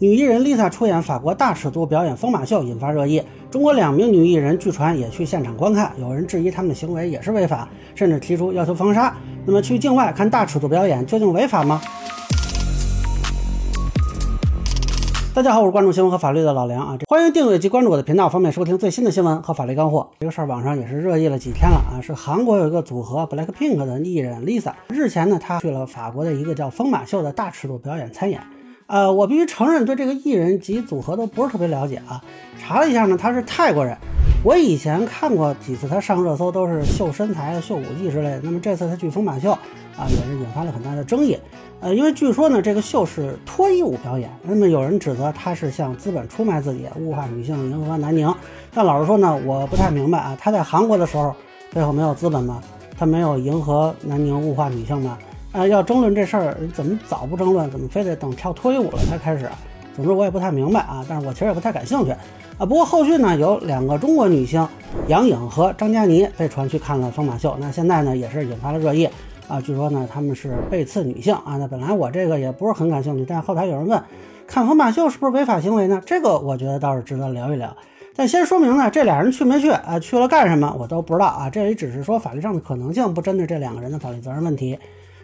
女艺人 Lisa 出演法国大尺度表演疯马秀，引发热议。中国两名女艺人据传也去现场观看，有人质疑他们的行为也是违法，甚至提出要求封杀。那么去境外看大尺度表演究竟违法吗？大家好，我是关注新闻和法律的老梁啊，欢迎订阅及关注我的频道，方便收听最新的新闻和法律干货。这个事儿网上也是热议了几天了啊，是韩国有一个组合 BLACKPINK 的艺人 Lisa，日前呢，她去了法国的一个叫疯马秀的大尺度表演参演。呃，我必须承认，对这个艺人及组合都不是特别了解啊。查了一下呢，他是泰国人。我以前看过几次他上热搜，都是秀身材、秀舞技之类的。那么这次他去疯马秀啊，也是引发了很大的争议。呃，因为据说呢，这个秀是脱衣舞表演。那么有人指责他是向资本出卖自己，物化女性，迎合南宁。但老实说呢，我不太明白啊。他在韩国的时候，背后没有资本吗？他没有迎合南宁，物化女性吗？啊，要争论这事儿，怎么早不争论？怎么非得等跳脱衣舞了才开始？总之我也不太明白啊，但是我其实也不太感兴趣啊。不过后续呢，有两个中国女星杨颖和张嘉倪被传去看了疯马秀，那现在呢也是引发了热议啊。据说呢他们是被刺女性啊。那本来我这个也不是很感兴趣，但后台有人问，看疯马秀是不是违法行为呢？这个我觉得倒是值得聊一聊。但先说明呢，这俩人去没去啊？去了干什么？我都不知道啊。这里只是说法律上的可能性，不针对这两个人的法律责任问题。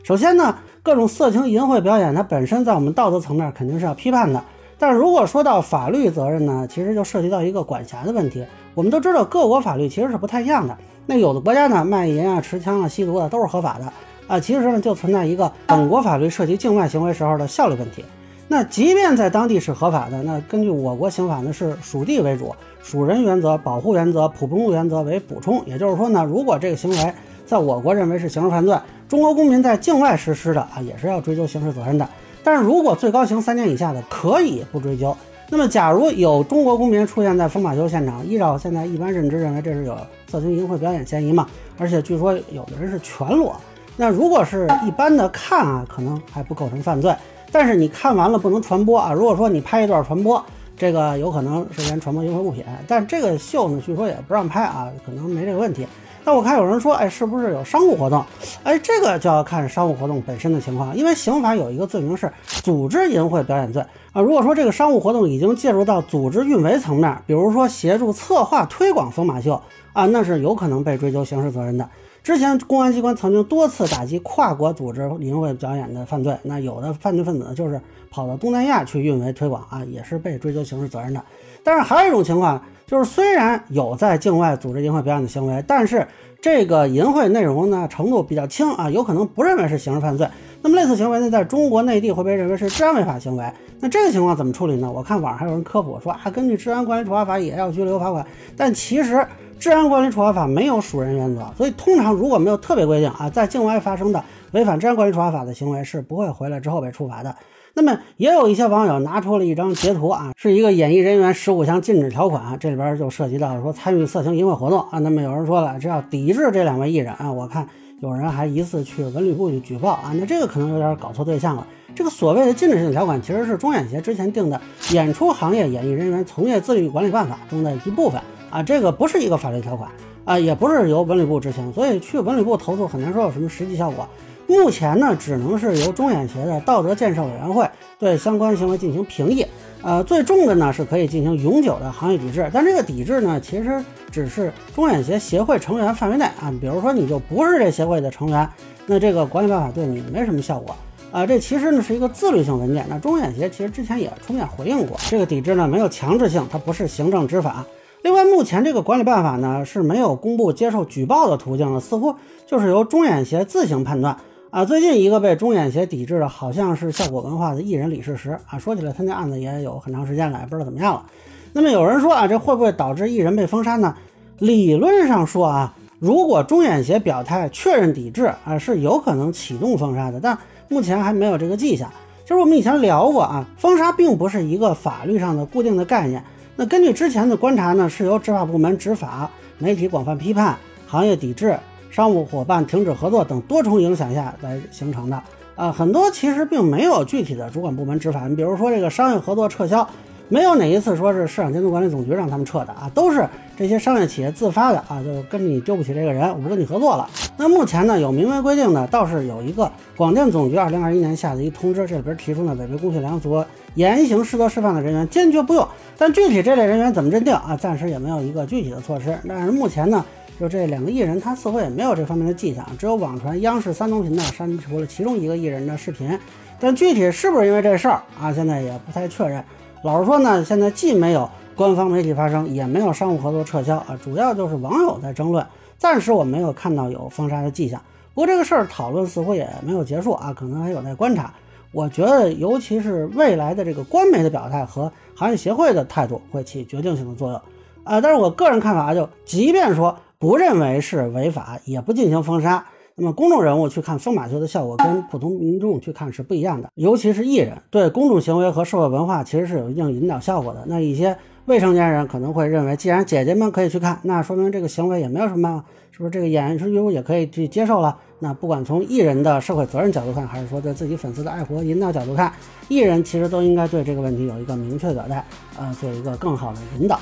首先呢，各种色情淫秽表演，它本身在我们道德层面肯定是要批判的。但是如果说到法律责任呢，其实就涉及到一个管辖的问题。我们都知道各国法律其实是不太一样的。那有的国家呢，卖淫啊、持枪啊、吸毒啊都是合法的啊。其实呢，就存在一个本国法律涉及境外行为时候的效率问题。那即便在当地是合法的，那根据我国刑法呢，是属地为主，属人原则、保护原则、普遍原则为补充。也就是说呢，如果这个行为在我国认为是刑事犯罪。中国公民在境外实施的啊，也是要追究刑事责任的。但是如果最高刑三年以下的，可以不追究。那么，假如有中国公民出现在疯马秀现场，依照现在一般认知，认为这是有色情淫秽表演嫌疑嘛？而且据说有的人是全裸。那如果是一般的看啊，可能还不构成犯罪。但是你看完了不能传播啊。如果说你拍一段传播，这个有可能涉嫌传播淫秽物品。但这个秀呢，据说也不让拍啊，可能没这个问题。那我看有人说，哎，是不是有商务活动？哎，这个就要看商务活动本身的情况，因为刑法有一个罪名是组织淫秽表演罪啊。如果说这个商务活动已经介入到组织运维层面，比如说协助策划推广疯马秀啊，那是有可能被追究刑事责任的。之前公安机关曾经多次打击跨国组织淫秽表演的犯罪，那有的犯罪分子就是跑到东南亚去运维推广啊，也是被追究刑事责任的。但是还有一种情况。就是虽然有在境外组织淫秽表演的行为，但是这个淫秽内容呢程度比较轻啊，有可能不认为是刑事犯罪。那么类似行为呢，在中国内地会被认为是治安违法行为。那这个情况怎么处理呢？我看网上还有人科普说啊，根据治安管理处罚法也要拘留罚款。但其实治安管理处罚法没有属人原则，所以通常如果没有特别规定啊，在境外发生的违反治安管理处罚法的行为是不会回来之后被处罚的。那么也有一些网友拿出了一张截图啊，是一个演艺人员十五项禁止条款，这里边就涉及到说参与色情淫秽活动啊。那么有人说了，这要抵制这两位艺人啊。我看有人还疑似去文旅部去举报啊，那这个可能有点搞错对象了。这个所谓的禁止性条款其实是中演协之前定的《演出行业演艺人员从业自律管理办法》中的一部分啊，这个不是一个法律条款啊，也不是由文旅部执行，所以去文旅部投诉很难说有什么实际效果。目前呢，只能是由中演协的道德建设委员会对相关行为进行评议。呃，最重的呢是可以进行永久的行业抵制，但这个抵制呢，其实只是中演协协会成员范围内啊。比如说你就不是这协会的成员，那这个管理办法对你没什么效果啊。这其实呢是一个自律性文件。那中演协其实之前也出面回应过，这个抵制呢没有强制性，它不是行政执法。另外，目前这个管理办法呢是没有公布接受举报的途径的，似乎就是由中演协自行判断。啊，最近一个被中演协抵制的，好像是效果文化的艺人李世石啊。说起来，他那案子也有很长时间了，也不知道怎么样了。那么有人说啊，这会不会导致艺人被封杀呢？理论上说啊，如果中演协表态确认抵制啊，是有可能启动封杀的，但目前还没有这个迹象。其实我们以前聊过啊，封杀并不是一个法律上的固定的概念。那根据之前的观察呢，是由执法部门执法、媒体广泛批判、行业抵制。商务伙伴停止合作等多重影响下来形成的啊，很多其实并没有具体的主管部门执法。你比如说这个商业合作撤销，没有哪一次说是市场监督管理总局让他们撤的啊，都是这些商业企业自发的啊，就跟你丢不起这个人，我不跟你合作了。那目前呢，有明文规定的倒是有一个广电总局二零二一年下的一通知，这里边提出呢，违背公序良俗、严刑适得释放的人员坚决不用。但具体这类人员怎么认定啊，暂时也没有一个具体的措施。但是目前呢，就这两个艺人，他似乎也没有这方面的迹象，只有网传央视三通频道删除了其中一个艺人的视频。但具体是不是因为这事儿啊，现在也不太确认。老实说呢，现在既没有官方媒体发声，也没有商务合作撤销啊，主要就是网友在争论。暂时我没有看到有封杀的迹象。不过这个事儿讨论似乎也没有结束啊，可能还有待观察。我觉得，尤其是未来的这个官媒的表态和行业协会的态度，会起决定性的作用。啊，但是我个人看法就，即便说不认为是违法，也不进行封杀。那么公众人物去看疯马秀的效果跟普通民众去看是不一样的，尤其是艺人对公众行为和社会文化其实是有一定引导效果的。那一些未成年人可能会认为，既然姐姐们可以去看，那说明这个行为也没有什么，是不是这个演员也可以去接受了？那不管从艺人的社会责任角度看，还是说对自己粉丝的爱护和引导角度看，艺人其实都应该对这个问题有一个明确的表态，呃，做一个更好的引导。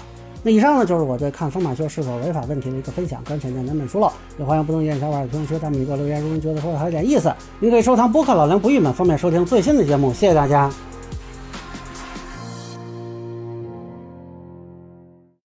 那以上呢，就是我对看风马秀是否违法问题的一个分享，跟浅见难免疏漏，也欢迎不同意见小伙伴评论区弹幕里给我留言。如果您觉得说的还有点意思，您可以收藏播客老梁不郁闷，方便收听最新的节目。谢谢大家。